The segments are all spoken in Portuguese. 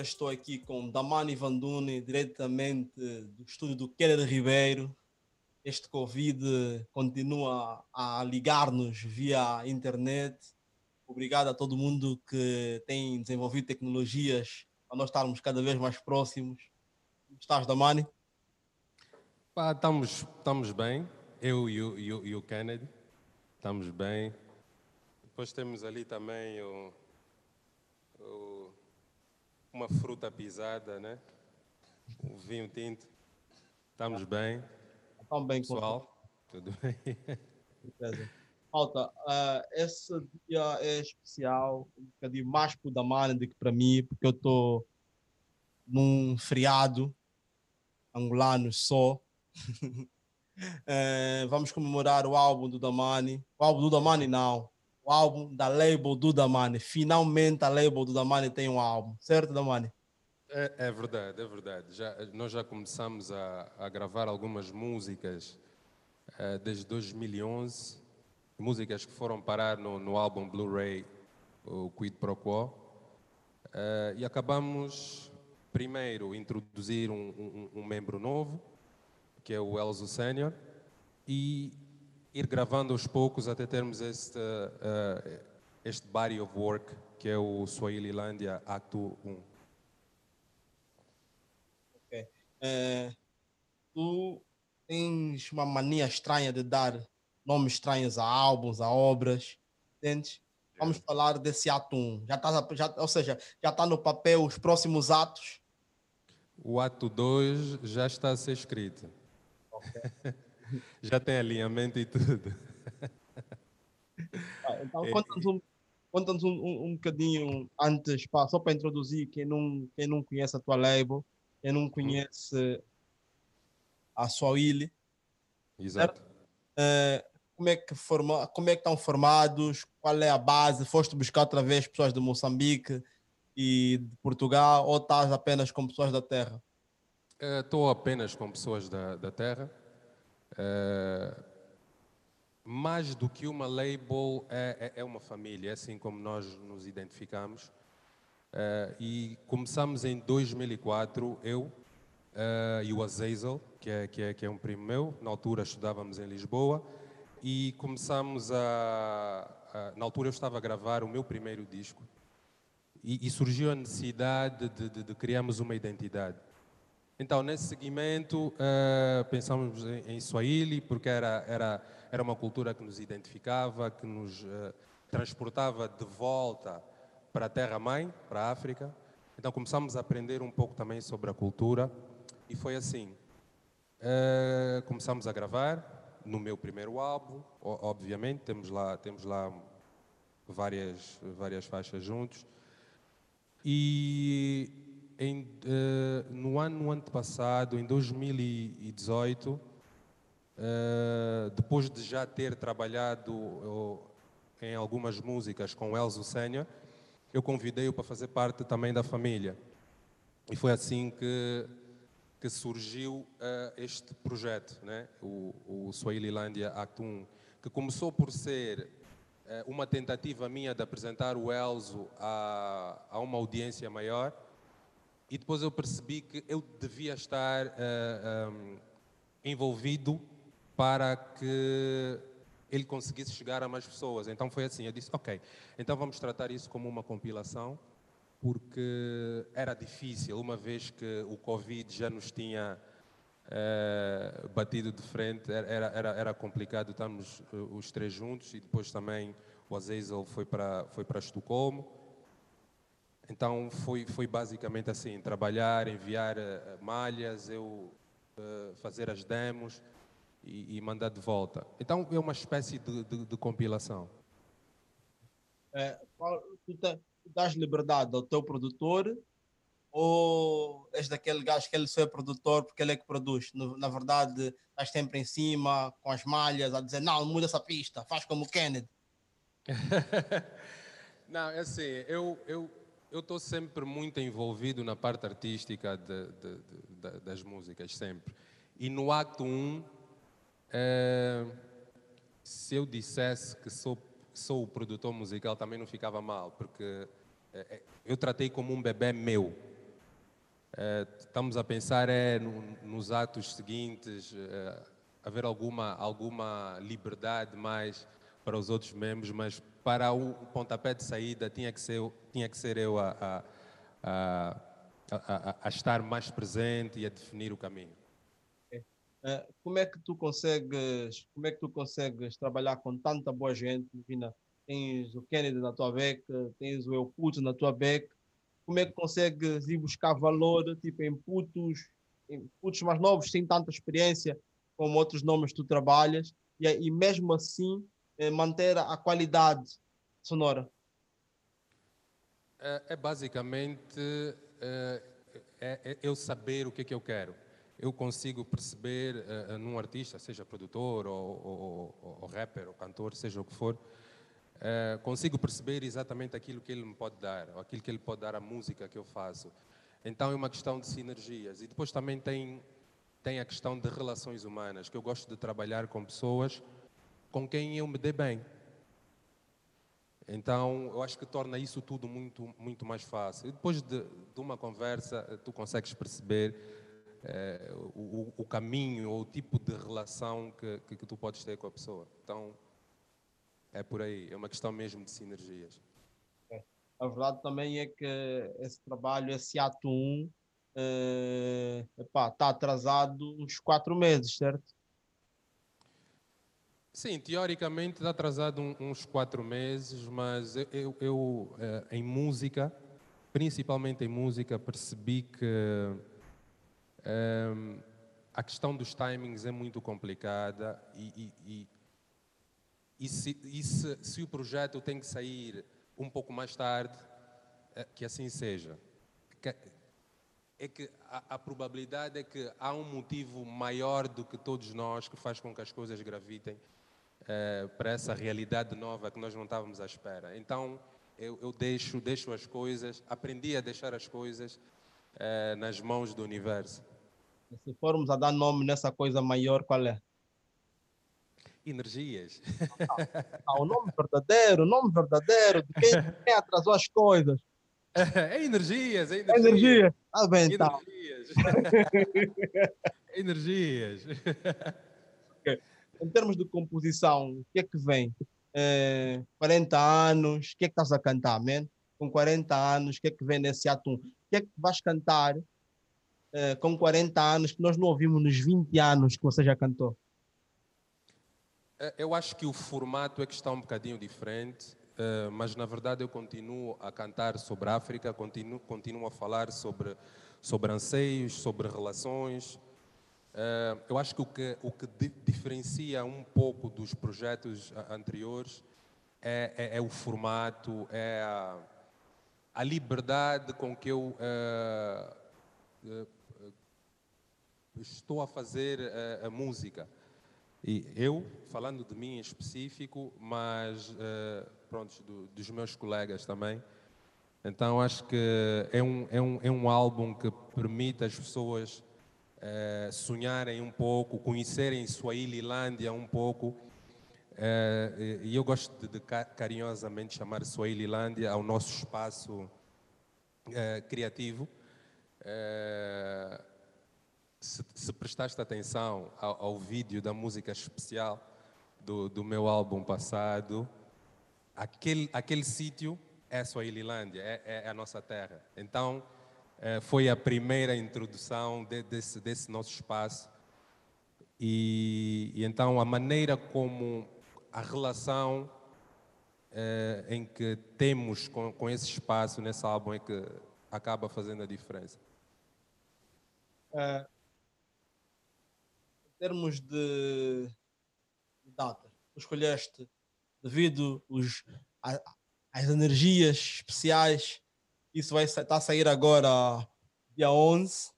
Estou aqui com Damani Vandune, diretamente do estúdio do Keller Ribeiro. Este Covid continua a ligar-nos via internet. Obrigado a todo mundo que tem desenvolvido tecnologias para nós estarmos cada vez mais próximos. Como estás, Damani? Pá, estamos, estamos bem, eu e o Kennedy, estamos bem. Depois temos ali também o, o, uma fruta pisada, né? O vinho tinto. Estamos bem. Estamos bem, pessoal. Tudo bem? Malta, uh, esse dia é especial, um bocadinho mais para o Damani do que para mim, porque eu estou num feriado angolano só. uh, vamos comemorar o álbum do Damani. O álbum do Damani não, o álbum da label do Damani. Finalmente a label do Damani tem um álbum, certo, Damani? É, é verdade, é verdade. Já, nós já começamos a, a gravar algumas músicas uh, desde 2011, músicas que foram parar no, no álbum Blu-ray, o Quid Pro Quo, uh, e acabamos primeiro introduzir um, um, um membro novo, que é o Elzo Senior, e ir gravando aos poucos até termos este, uh, este body of work que é o Swahililândia Acto 1. Ok. Uh, tu tens uma mania estranha de dar nomes estranhos a álbuns, a obras, entendes? Vamos é. falar desse ato 1. Já tá, já, ou seja, já está no papel os próximos atos? O ato 2 já está a ser escrito. Okay. Já tem alinhamento e tudo. Ah, então, é. conta-nos um, conta um, um, um bocadinho antes, pá, só para introduzir quem não, quem não conhece a tua label, quem não conhece a sua ilha. Exato. É, como, é que forma, como é que estão formados? Qual é a base? Foste buscar outra vez pessoas de Moçambique e de Portugal ou estás apenas com pessoas da terra? Estou apenas com pessoas da, da terra. Eh, mais do que uma label, é, é, é, uma família, é assim como nós nos identificamos. Uh, e começamos em 2004, eu uh, e o Azazel, que é, que, é, que é um primo meu, na altura estudávamos em Lisboa, e começamos a, a Na altura eu estava a gravar o meu primeiro disco, e, e surgiu a necessidade de, de, de criarmos uma identidade. Então, nesse segmento, uh, pensamos em, em Swahili, porque era, era, era uma cultura que nos identificava, que nos uh, transportava de volta para a terra-mãe, para a África. Então, começamos a aprender um pouco também sobre a cultura, e foi assim. Uh, começamos a gravar no meu primeiro álbum, obviamente, temos lá, temos lá várias, várias faixas juntos. E em, uh, no ano antepassado, em 2018, uh, eh, depois de já ter trabalhado uh, em algumas músicas com Elzo Sênior, eu convidei-o para fazer parte também da família. E foi assim que, que surgiu este projeto, né? o, o Swahililândia Act 1, que começou por ser uma tentativa minha de apresentar o Elzo a, a uma audiência maior, e depois eu percebi que eu devia estar uh, eh, um, ehm, envolvido para que ele conseguisse chegar a mais pessoas. Então foi assim, eu disse, ok, então vamos tratar isso como uma compilação, porque era difícil, uma vez que o Covid já nos tinha uh, batido de frente, era, era, era complicado estarmos uh, os três juntos, e depois também o Azazel foi para, foi para Estocolmo, então foi, foi basicamente assim, trabalhar, enviar uh, malhas, eu uh, fazer as demos e, e, mandar de volta. Então é uma espécie de, de, de compilação. É, tu, te, dás liberdade ao teu produtor ou és daquele gajo que ele só é produtor porque ele é que produz? Na verdade, estás sempre em cima, com as malhas, a dizer, não, muda essa pista, faz como o Kennedy. não, é assim, eu, eu, eu estou sempre muito envolvido na parte artística de, de, de, das músicas, sempre. E no acto 1, um, é, se eu dissesse que sou, sou o produtor musical, também não ficava mal, porque é, é, eu tratei como um bebê meu. É, estamos a pensar é, no, nos atos seguintes, é, haver alguma, alguma liberdade mais para os outros membros, mas para o pontapé de saída tinha que ser, tinha que ser eu a, a, a, a estar mais presente e a definir o caminho. É, como é que tu consegues, como é que tu consegues trabalhar com tanta boa gente? Imagina, tens o Kennedy na tua beca, tens o Elputo na tua beca. Como é que consegues ir buscar valor, tipo, em putos, em putos mais novos, sem tanta experiência, como outros nomes tu trabalhas, e, e mesmo assim manter a qualidade sonora? É, é basicamente é, é, é, eu saber o que é que eu quero eu consigo perceber num artista, seja produtor ou, ou, ou, rapper ou cantor, seja o que for, consigo perceber exatamente aquilo que ele me pode dar, ou aquilo que ele pode dar à música que eu faço. Então é uma questão de sinergias. E depois também tem, tem a questão de relações humanas, que eu gosto de trabalhar com pessoas com quem eu me dê bem. Então, eu acho que torna isso tudo muito, muito mais fácil. E depois de, de uma conversa, tu consegues perceber é, o, o, caminho ou o tipo de relação que, que, que, tu podes ter com a pessoa. Então, é por aí, é uma questão mesmo de sinergias. É. A verdade também é que esse trabalho, esse ato 1, é, está atrasado uns quatro meses, certo? Sim, teoricamente está atrasado uns quatro meses, mas eu, eu, eu eh, em música, principalmente em música, percebi que um, a questão dos timings é muito complicada e, e, e, e, se, e se, se, o projeto tem que sair um pouco mais tarde, é, que assim seja. É que a, a, probabilidade é que há um motivo maior do que todos nós que faz com que as coisas gravitem é, para essa realidade nova que nós não estávamos à espera. Então, eu, eu deixo, deixo as coisas, aprendi a deixar as coisas é, nas mãos do universo. Se formos a dar nome nessa coisa maior, qual é? Energias. Ah, o nome verdadeiro, o nome verdadeiro de quem, quem atrasou as coisas. É energias, é energia. É energia. Ah, bem, então. Energias. energias. Okay. Em termos de composição, o que é que vem? É, 40 anos, o que é que estás a cantar, man? Com 40 anos, o que é que vem nesse atum? O que é que vais cantar uh, com 40 anos que nós não ouvimos nos 20 anos que você já cantou? Eh, eu acho que o formato é que está um bocadinho diferente, mas na verdade eu continuo a cantar sobre a África, continuo, continuo a falar sobre, sobre anseios, sobre relações. Uh, eu acho que o que, o que di diferencia um pouco dos projetos anteriores é, é, é o formato, é a, a, liberdade com que eu uh, estou a fazer a, música. E eu, falando de mim em específico, mas pronto, do, dos meus colegas também. Então acho que é um, é um, é um álbum que permite às pessoas uh, sonharem um pouco, conhecerem Swahililândia um pouco. Uh, e eu gosto de, de carinhosamente chamar Swahililândia ao nosso espaço criativo. Uh, se, se prestaste atenção ao, ao, vídeo da música especial do, do meu álbum passado, aquele, aquele sítio é só Ililândia, é, é, é, a nossa terra. Então, foi a primeira introdução de, desse, desse nosso espaço. E, e, então, a maneira como a relação é, em que temos com, com esse espaço nesse álbum é que acaba fazendo a diferença. É, termos de, data, escolheste devido os, a, às energias especiais, isso vai estar a sair agora dia 11,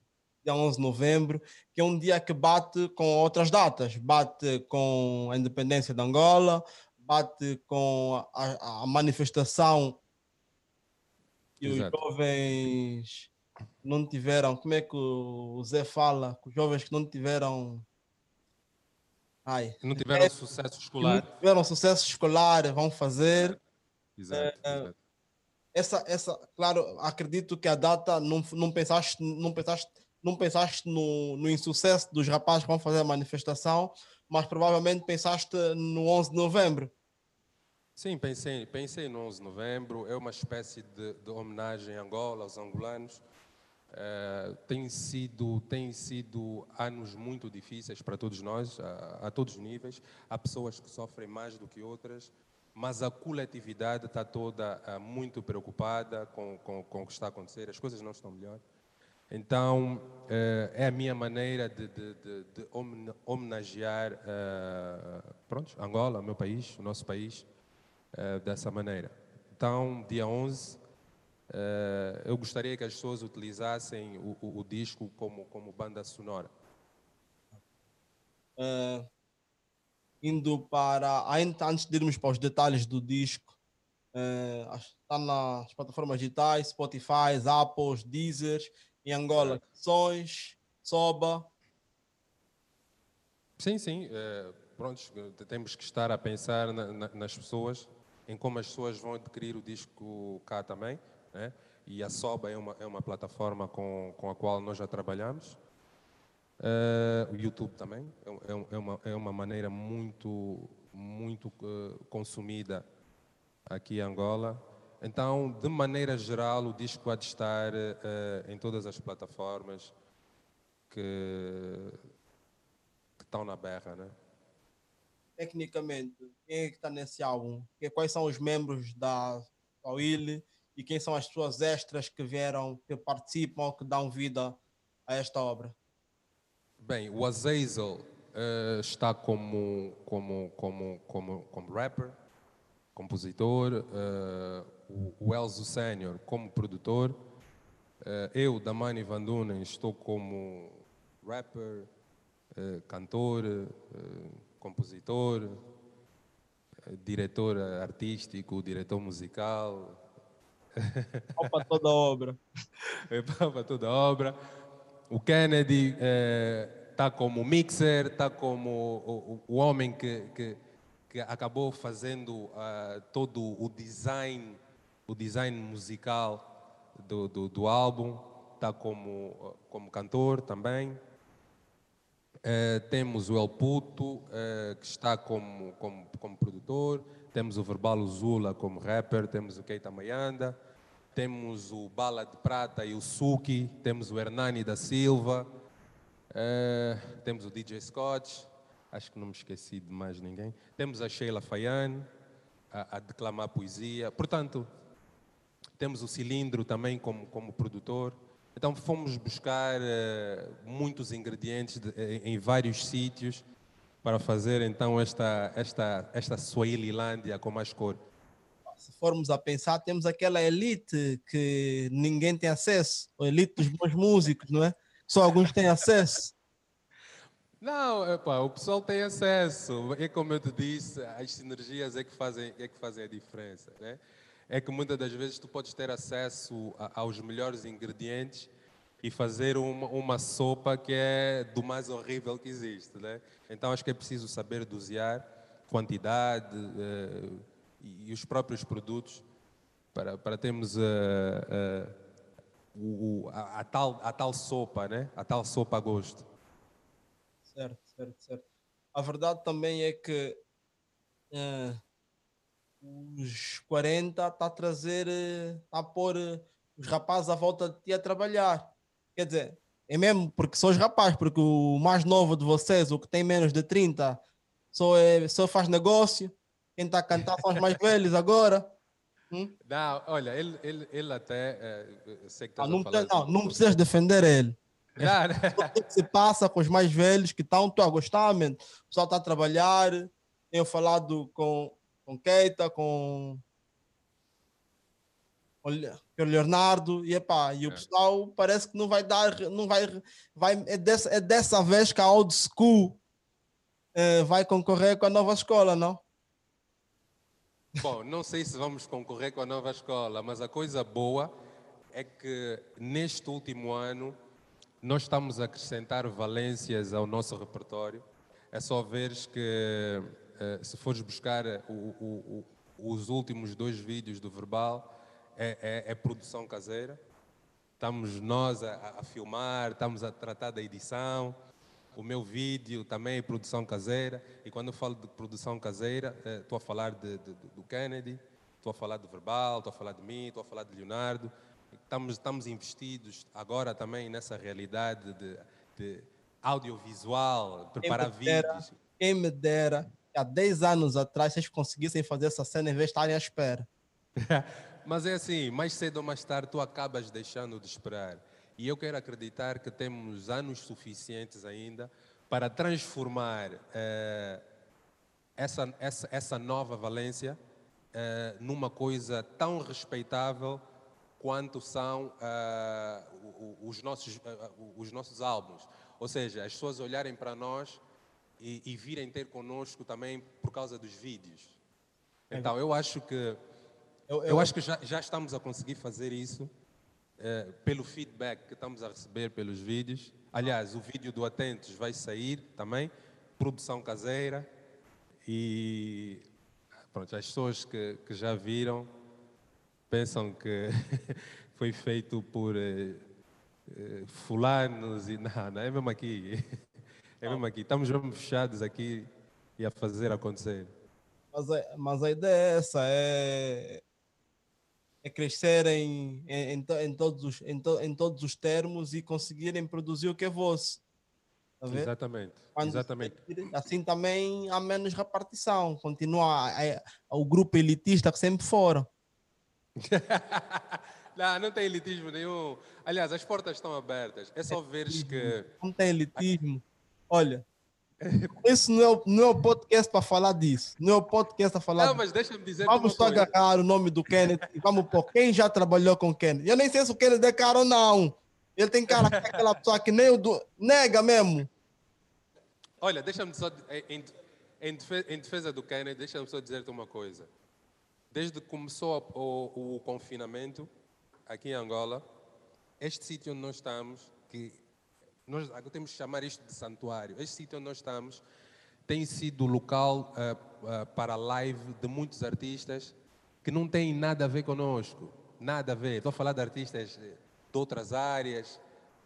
dia 11 de novembro, que é um dia que bate com outras datas, bate com a independência de Angola, bate com a, a manifestação que os jovens não tiveram, como é que o Zé fala, que os jovens que não tiveram Ai, não tiveram é, sucesso escolar. Não tiveram sucesso escolar, vão fazer. Exato, é, exato. Essa, essa, claro, acredito que a data não, não pensaste, não pensaste, não pensaste no, no insucesso dos rapazes que vão fazer a manifestação, mas provavelmente pensaste no 11 de novembro. Sim, pensei, pensei no 11 de novembro. É uma espécie de, de homenagem a Angola, aos angolanos. Uh, tem sido tem sido anos muito difíceis para todos nós a, a, todos os níveis há pessoas que sofrem mais do que outras mas a coletividade está toda uh, muito preocupada com, com, com o que está a acontecer. As coisas não estão melhor. Então uh, é a minha maneira de, de, de, de homenagear pronto Angola meu país o nosso país dessa maneira. Então dia 11 Uh, eu gostaria que as pessoas utilizassem o, o, o disco como, como banda sonora. Uh, indo para. Ainda antes de irmos para os detalhes do disco, uh, está nas plataformas digitais, Spotify, Apple, Deezer, em Angola. Sons, Soba. Sim, sim. pronto, temos que estar a pensar na, na, nas pessoas, em como as pessoas vão adquirir o disco cá também. Né? E a Soba é uma, é uma plataforma com, com a qual nós já trabalhamos. Uh, o YouTube também é, é, é, uma, é uma maneira muito, muito uh, consumida aqui em Angola. Então, de maneira geral, o disco há de estar uh, em todas as plataformas que, que estão na berra, né? Tecnicamente, quem é que está nesse álbum? Quais são os membros da Pauile? e quem são as pessoas extras que vieram, que participam que dão vida a esta obra? Bem, o Azazel uh, está como, como, como, como, como rapper, compositor, uh, o, o Elzo Sênior como produtor, uh, eu, Damani Van Dunen, estou como rapper, cantor, compositor, diretor artístico, diretor musical, para toda obra. É para toda obra. O Kennedy está como mixer, está como o, o, homem que, que, que, acabou fazendo uh, todo o design, o design musical do, do, do álbum. Está como, como cantor também. Uh, temos o El Puto, uh, que está como, como, como produtor, temos o Verbal Zula como rapper, temos o Keita Mayanda, temos o Bala de Prata e o Suki, temos o Hernani da Silva, uh, temos o DJ Scott, acho que não me esqueci de mais ninguém, temos a Sheila Fayane, a, a declamar poesia, portanto, temos o Cilindro também como, como produtor, então fomos buscar uh, muitos ingredientes de, em, em, vários sítios para fazer então esta esta esta Swahililândia com mais cor. Se formos a pensar, temos aquela elite que ninguém tem acesso, a elite dos bons músicos, não é? Só alguns têm acesso. Não, epa, o pessoal tem acesso. É como eu te disse, as sinergias é que fazem, é que fazem a diferença. Né? é que muitas das vezes tu podes ter acesso a, aos melhores ingredientes e fazer uma, uma, sopa que é do mais horrível que existe. Né? Então acho que é preciso saber dosear quantidade uh, e, os próprios produtos para, para termos uh, uh, o, a, a, tal, a tal sopa, né? a tal sopa a gosto. Certo, certo, certo. A verdade também é que os 40 está a trazer, está a pôr eh, os rapazes à volta de ti a trabalhar. Quer dizer, é mesmo porque são os rapazes, porque o mais novo de vocês, o que tem menos de 30, só, é, só faz negócio. Quem está a cantar são os mais velhos agora. Hum? Não, olha, ele, ele, ele até. É, sei que ah, não, não, não precisas defender ele. Não? O que se passa com os mais velhos que estão a gostar, man. o pessoal está a trabalhar. Tenho falado com com Keita, com, com Leonardo, e, epá, e o é. pessoal parece que não vai dar, não vai, vai é, dessa, é dessa vez que a old school é, vai concorrer com a nova escola, não? Bom, não sei se vamos concorrer com a nova escola, mas a coisa boa é que neste último ano nós estamos a acrescentar valências ao nosso repertório. É só veres que eh, se fores buscar eh, o, o, o, os últimos dois vídeos do Verbal, é, é, é produção caseira. Estamos nós a, a, filmar, estamos a tratar da edição. O meu vídeo também é produção caseira. E quando eu falo de produção caseira, eh, estou a falar de, de, do Kennedy, estou a falar do Verbal, estou a falar de mim, estou a falar de Leonardo. Estamos, estamos investidos agora também nessa realidade de, de audiovisual, preparar quem dera, vídeos. Quem me dera, há 10 anos atrás, vocês conseguissem fazer essa cena em vez de estarem à espera. Mas é assim, mais cedo ou mais tarde tu acabas deixando de esperar. E eu quero acreditar que temos anos suficientes ainda para transformar eh, essa, essa, essa nova Valência eh, numa coisa tão respeitável quanto são eh, os, nossos, os nossos álbuns. Ou seja, as pessoas olharem para nós e, e virem ter conosco também por causa dos vídeos. Então, eu acho que eu, eu, eu acho que já, já, estamos a conseguir fazer isso é, pelo feedback que estamos a receber pelos vídeos. Aliás, o vídeo do Atentos vai sair também, produção caseira. E pronto, as pessoas que, que já viram pensam que foi feito por eh, eh, fulanos e não, não, é mesmo aqui. É mesmo aqui. Estamos mesmo fechados aqui e a fazer acontecer. Mas a, mas a ideia é essa, é, é crescer em, em, em, todos os, em, to, em todos os termos e conseguirem produzir o que é vosso. Tá Exatamente. Quando Exatamente. Assim também há menos repartição. Continua a, o grupo elitista que sempre foram. não, não tem elitismo nenhum. Aliás, as portas estão abertas. É só ver que. Não tem elitismo. Olha, isso não é, não é o podcast para falar disso. Não é o podcast para falar. Não, mas deixa-me dizer. Vamos só agarrar o nome do Kenneth e vamos por quem já trabalhou com o Kenneth. Eu nem sei se o Kenneth é caro ou não. Ele tem cara que é aquela pessoa que nem o do. Nega mesmo. Olha, deixa-me só. Em, em, defesa, em defesa do Kenneth, deixa-me só dizer-te uma coisa. Desde que começou o, o confinamento aqui em Angola, este sítio onde nós estamos, que nós temos que chamar isto de santuário. Este sítio onde nós estamos tem sido o local uh, uh, para live de muitos artistas que não têm nada a ver conosco. Nada a ver. Estou a falar de artistas de outras áreas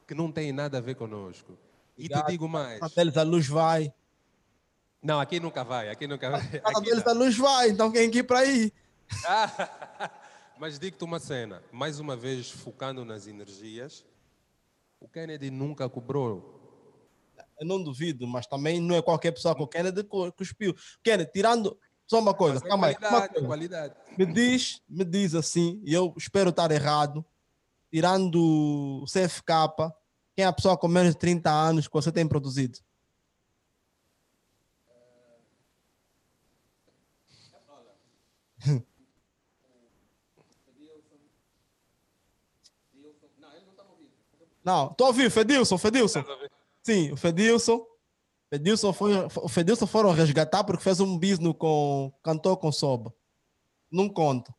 que não têm nada a ver conosco. E te digo mais. A deles a luz vai. Não, aqui nunca vai. Aqui nunca vai. A deles a luz vai, então quem que ir para aí? mas digo-te uma cena. Mais uma vez, focando nas energias o Kennedy nunca cobrou. Eu não duvido, mas também não é qualquer pessoa que o Kennedy cuspiu. Kennedy, tirando. Só uma coisa, mas é calma aí. Qualidade, qualidade. Me diz, me diz assim, e eu espero estar errado, tirando o CFK, quem é a pessoa com menos de 30 anos que você tem produzido? Não, tô ouvindo, Fedilson, Fedilson. Sim, o Fedilson. Fedilson foi, o Fedilson foram resgatar porque fez um business com. cantou com Soba. Não conta.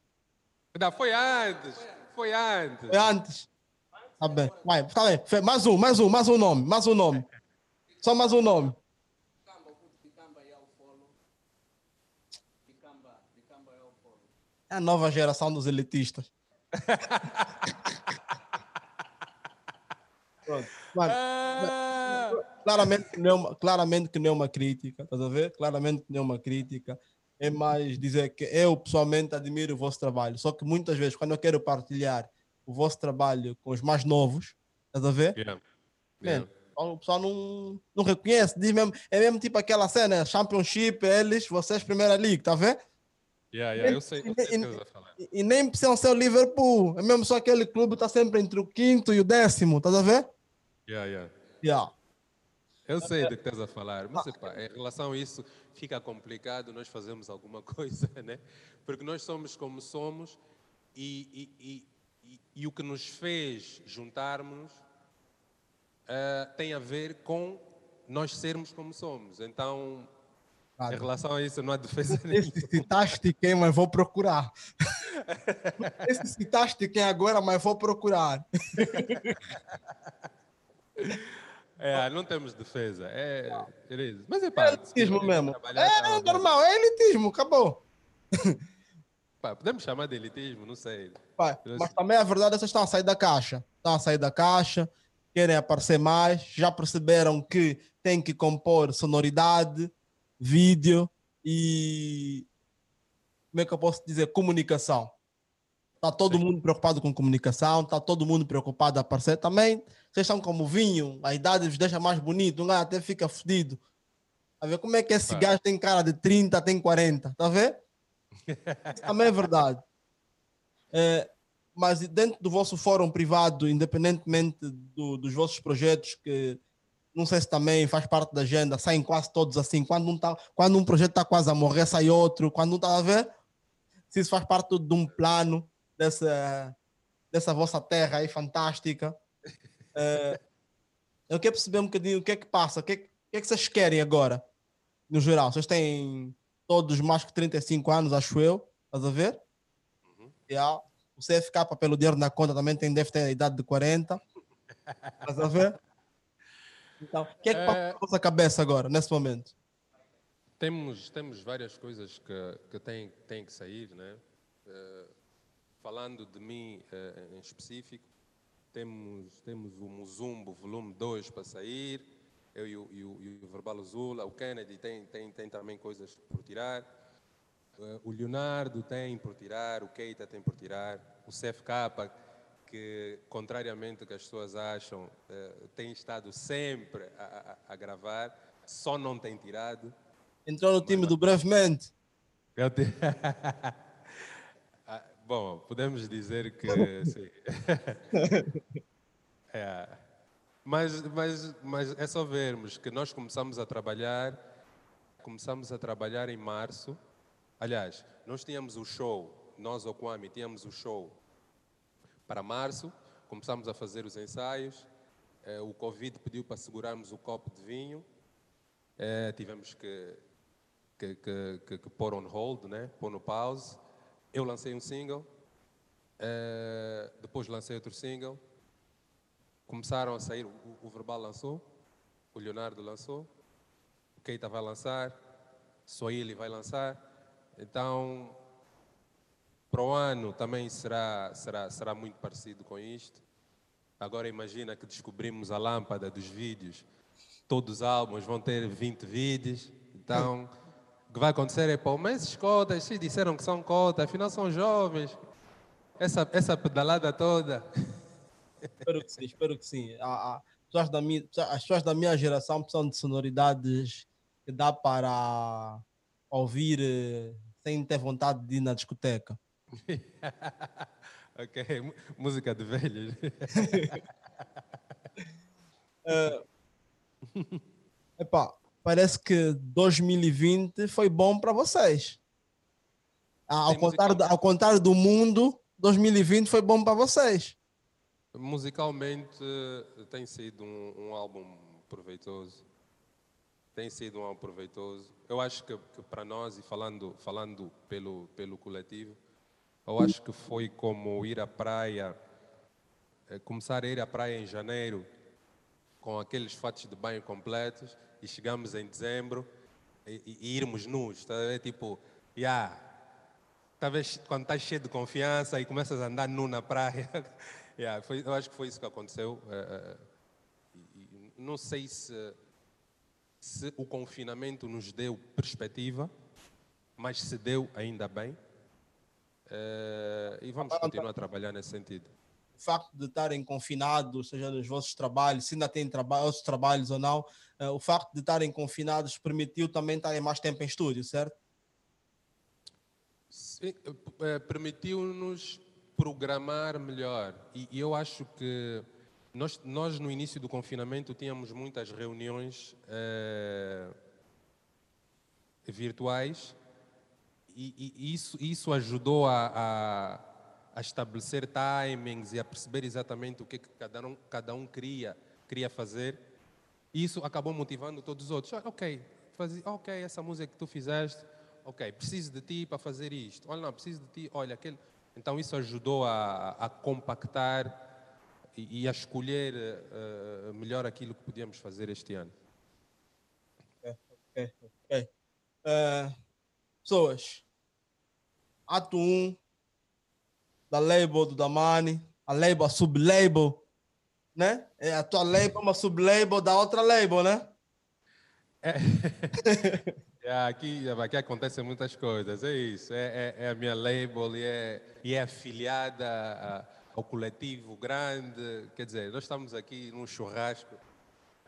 Não, foi antes. Foi antes. Foi antes. Tá bem. Vai, tá bem. Mais um, mais um, mais um nome, mais um nome. Só mais um nome. É a nova geração dos elitistas. Mano, ah! claramente, que não é uma, claramente que não é uma crítica, estás a ver? Claramente que não é uma crítica. É mais dizer que eu pessoalmente admiro o vosso trabalho. Só que muitas vezes, quando eu quero partilhar o vosso trabalho com os mais novos, estás a ver? Yeah. Yeah. Man, o pessoal não, não reconhece, diz mesmo, é mesmo tipo aquela cena, Championship, eles, vocês, Primeira League, tá vendo? Yeah, yeah, eu sei, eu sei e, que falar. E, e nem precisam ser o Liverpool, é mesmo só aquele clube está sempre entre o quinto e o décimo, tá a ver? Yeah, yeah. Yeah. Eu sei do que estás a falar, mas epa, em relação a isso fica complicado nós fazermos alguma coisa, né? Porque nós somos como somos e, e, e, e o que nos fez juntarmos uh, tem a ver com nós sermos como somos. Então, claro. em relação a isso, não há defesa nenhuma. Esse citaste quem, mas vou procurar. Esse citaste quem agora, mas vou procurar. É, não temos defesa. É, é Mas é pá. É elitismo mesmo. É, é normal, é elitismo, acabou. Pá, podemos chamar de elitismo, não sei. Pá, mas também a verdade é que vocês estão a sair da caixa. Estão a sair da caixa, querem aparecer mais, já perceberam que tem que compor sonoridade, vídeo e como é que eu posso dizer? Comunicação. Está todo Sim. mundo preocupado com comunicação, está todo mundo preocupado a aparecer. Também, vocês são como vinho, a idade vos deixa mais bonito, um até fica fedido. A ver como é que esse ah. gajo tem cara de 30, tem 40, tá vendo? também é verdade. É, mas dentro do vosso fórum privado, independentemente do, dos vossos projetos, que não sei se também faz parte da agenda, saem quase todos assim. Quando um, tá, quando um projeto está quase a morrer, sai outro. Quando não está a ver, se isso faz parte de um plano dessa, dessa vossa terra aí fantástica. É, eu quero perceber um bocadinho o que é que passa, o que é, que, é que vocês querem agora, no geral. Vocês têm todos mais que 35 anos, acho eu, estás a ver? Uhum. Yeah. O CFK, pelo dinheiro na conta, também tem, deve ter a idade de 40. Estás a ver? Então, o que é que é... passa na vossa cabeça agora, nesse momento? Temos, temos várias coisas que, que têm, têm que sair, né? Uh, falando de mim uh, em específico, temos, temos o Muzumbo volume 2 para sair, eu e o, e o, e o Verbal Azul, o Kennedy tem, tem, tem também coisas por tirar, uh, o Leonardo tem por tirar, o Keita tem por tirar, o CFK, que contrariamente ao que as pessoas acham, uh, tem estado sempre a, a, a, gravar, só não tem tirado. Entrou no time Mas, do Brevemente. Eu te... Bom, podemos dizer que sim. é. Mas, mas, mas é só vermos que nós começamos a trabalhar, começamos a trabalhar em março. Aliás, nós tínhamos o show, nós, o Kwame, tínhamos o show para março, começamos a fazer os ensaios. É, o Covid pediu para segurarmos o copo de vinho. É, tivemos que, que, que, que, que pôr on hold, né? pôr no pause. Eu lancei um single, uh, depois lancei outro single, começaram a sair, o, o Verbal lançou, o Leonardo lançou, o Keita vai lançar, Soili vai lançar, então para o ano também será, será, será muito parecido com isto. Agora imagina que descobrimos a lâmpada dos vídeos, todos os álbuns vão ter 20 vídeos, então que vai acontecer é, pô, mas esses cotas, se disseram que são cotas, afinal são jovens. Essa, essa pedalada toda. Espero que sim, espero que sim. A, a, pessoas da minha, as pessoas da minha geração precisam de sonoridades que dá para ouvir eh, sem ter vontade de ir na discoteca. ok, música de velhos. uh, epá, parece que 2020 foi bom para vocês. Ao, contrário, ao contrário do mundo, 2020 foi bom para vocês. Musicalmente tem sido um, um, álbum proveitoso. Tem sido um álbum proveitoso. Eu acho que, que, para nós, e falando, falando pelo, pelo coletivo, eu acho que foi como ir à praia, eh, começar a ir à praia em janeiro, com aqueles fatos de banho completos, e chegamos em dezembro e, e irmos nus, tá? é tipo, yeah, talvez quando estás cheio de confiança e começas a andar nu na praia, yeah, foi, eu acho que foi isso que aconteceu. É, e, não sei se, se o confinamento nos deu perspectiva, mas se deu ainda bem. É, e vamos continuar a trabalhar nesse sentido o facto de estarem confinados, seja nos vossos trabalhos, se ainda têm traba outros trabalhos ou não, uh, o facto de estarem confinados permitiu também estarem mais tempo em estúdio, certo? É, permitiu-nos programar melhor. E, e, eu acho que nós, nós, no início do confinamento, tínhamos muitas reuniões é, virtuais e, e, isso, isso ajudou a, a a estabelecer timings e a perceber exatamente o que, cada, um, cada um queria, queria fazer. Isso acabou motivando todos os outros. Ok, faz, ok, essa música que tu fizeste, ok, preciso de ti para fazer isto. Olha, não, preciso de ti, olha, aquele. Então isso ajudou a, a compactar e, e a escolher uh, melhor aquilo que podíamos fazer este ano. Ok, ok. Uh, pessoas, ato 1 da label do Damani, a label, a sublabel, né? É a tua label, uma sublabel da outra label, né? É. é, aqui, aqui acontecem muitas coisas, é isso. É, é, é a minha label e é, e é afiliada a, ao coletivo grande. Quer dizer, nós estamos aqui num churrasco.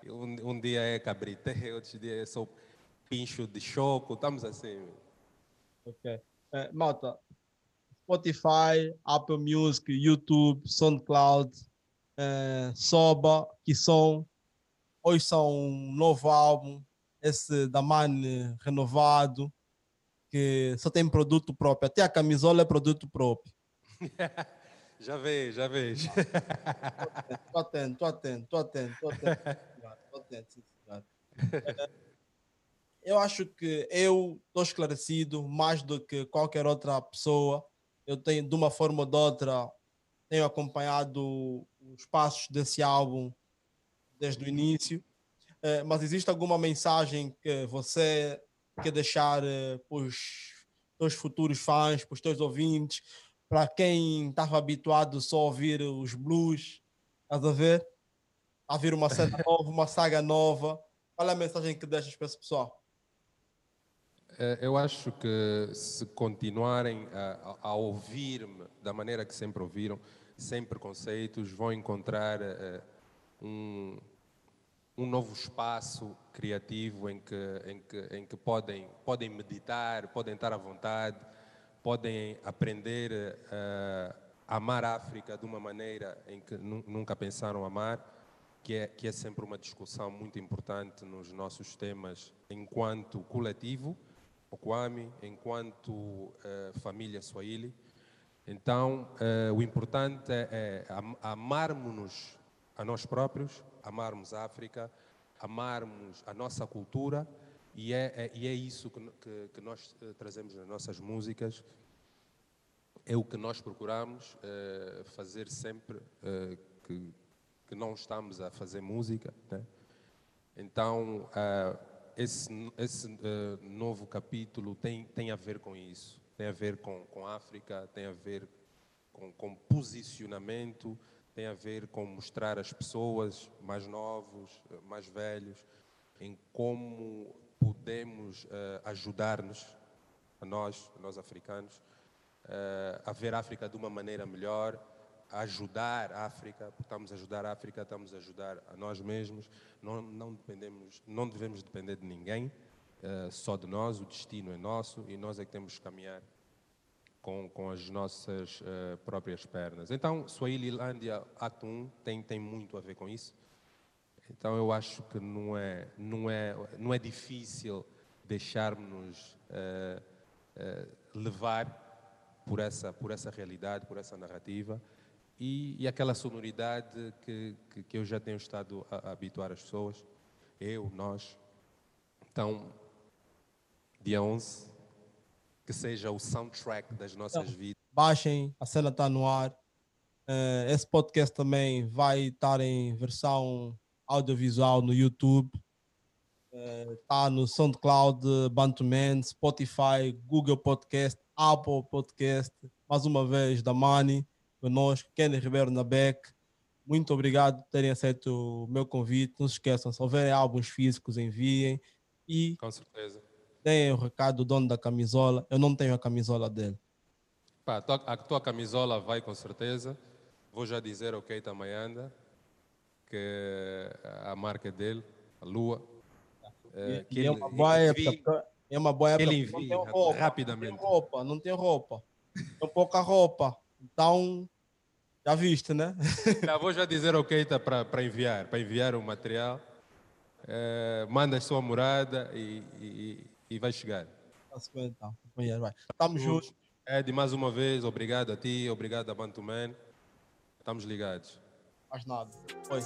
Um, um dia é cabrité, outro dia é só pincho de choco, estamos assim. Ok. É, malta, Spotify, Apple Music, YouTube, SoundCloud, é, Soba, Kisson. Hoje são um novo álbum, esse da Man renovado, que só tem produto próprio. Até a camisola é produto próprio. já vejo, já vejo. Estou atento, estou atento, estou atento, estou atento. Estou atento, atento eu acho que eu estou esclarecido mais do que qualquer outra pessoa eu tenho, de uma forma ou de outra, tenho acompanhado os passos desse álbum desde o início. É, mas existe alguma mensagem que você quer deixar uh, para os teus futuros fãs, para os teus ouvintes, para quem estava habituado só a ouvir os blues, estás a ver? A vir uma cena nova, uma saga nova. Qual é a mensagem que deixas para esse pessoal? Eh, eu acho que se continuarem a, a ouvir-me da maneira que sempre ouviram, sem preconceitos, vão encontrar uh, um, um novo espaço criativo em que, em que, em que podem, podem meditar, podem estar à vontade, podem aprender uh, a amar a África de uma maneira em que nunca pensaram amar, que é, que é sempre uma discussão muito importante nos nossos temas enquanto coletivo o Kwame, enquanto uh, família Swahili. Então, uh, o importante é, é amarmos-nos a nós próprios, amarmos a África, amarmos a nossa cultura, e é, é e é isso que, que, que nós uh, trazemos nas nossas músicas. É o que nós procuramos fazer sempre que, que não estamos a fazer música. Né? Então, esse, esse uh, novo capítulo tem, tem a ver com isso. Tem a ver com, com África, tem a ver com, com posicionamento, tem a ver com mostrar às pessoas mais novos, eh, mais velhos, em como podemos uh, ajudar-nos, a nós, a nós africanos, uh, a ver a África de uma maneira melhor, ajudar a África, estamos a ajudar a África, estamos a ajudar a nós mesmos. Não, não, dependemos, não devemos depender de ninguém, uh, só de nós. O destino é nosso e nós é que temos que caminhar com, com as nossas uh, próprias pernas. Então, Swahililândia Ato 1 tem, tem muito a ver com isso. Então, eu acho que não é, não é, não é difícil deixarmos uh, levar por essa, por essa realidade, por essa narrativa e, e aquela sonoridade que, que, que, eu já tenho estado a, a, habituar as pessoas, eu, nós. Então, dia 11, que seja o soundtrack das nossas então, vidas. Baixem, a cena está no ar. Uh, esse podcast também vai estar em versão audiovisual no YouTube. Está uh, no SoundCloud, Bantuman, Spotify, Google Podcast, Apple Podcast. Mais uma vez, da Money conosco, Kenny Ribeiro na Beck. Muito obrigado por terem aceito o meu convite. Não se esqueçam, se houver álbuns físicos, enviem. E com certeza. Deem o recado do dono da camisola. Eu não tenho a camisola dele. Pá, a tua camisola vai com certeza. Vou já dizer ao Keita Mayanda que a marca dele, a Lua. É, que é, uma boa época, é uma boa época. Ele envia rapidamente. Não tem roupa, não tem roupa. Tem pouca roupa. Então, já viste, né? Já vou já dizer ao Keita para enviar, para enviar o material. É, manda a sua morada e, e, e vai chegar. Então. Estamos juntos. Ed, mais uma vez, obrigado a ti, obrigado a Bantuman. Estamos ligados. Mais nada. Oi.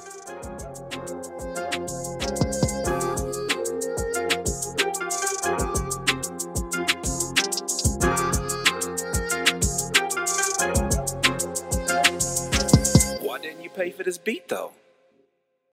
Pay for this beat though.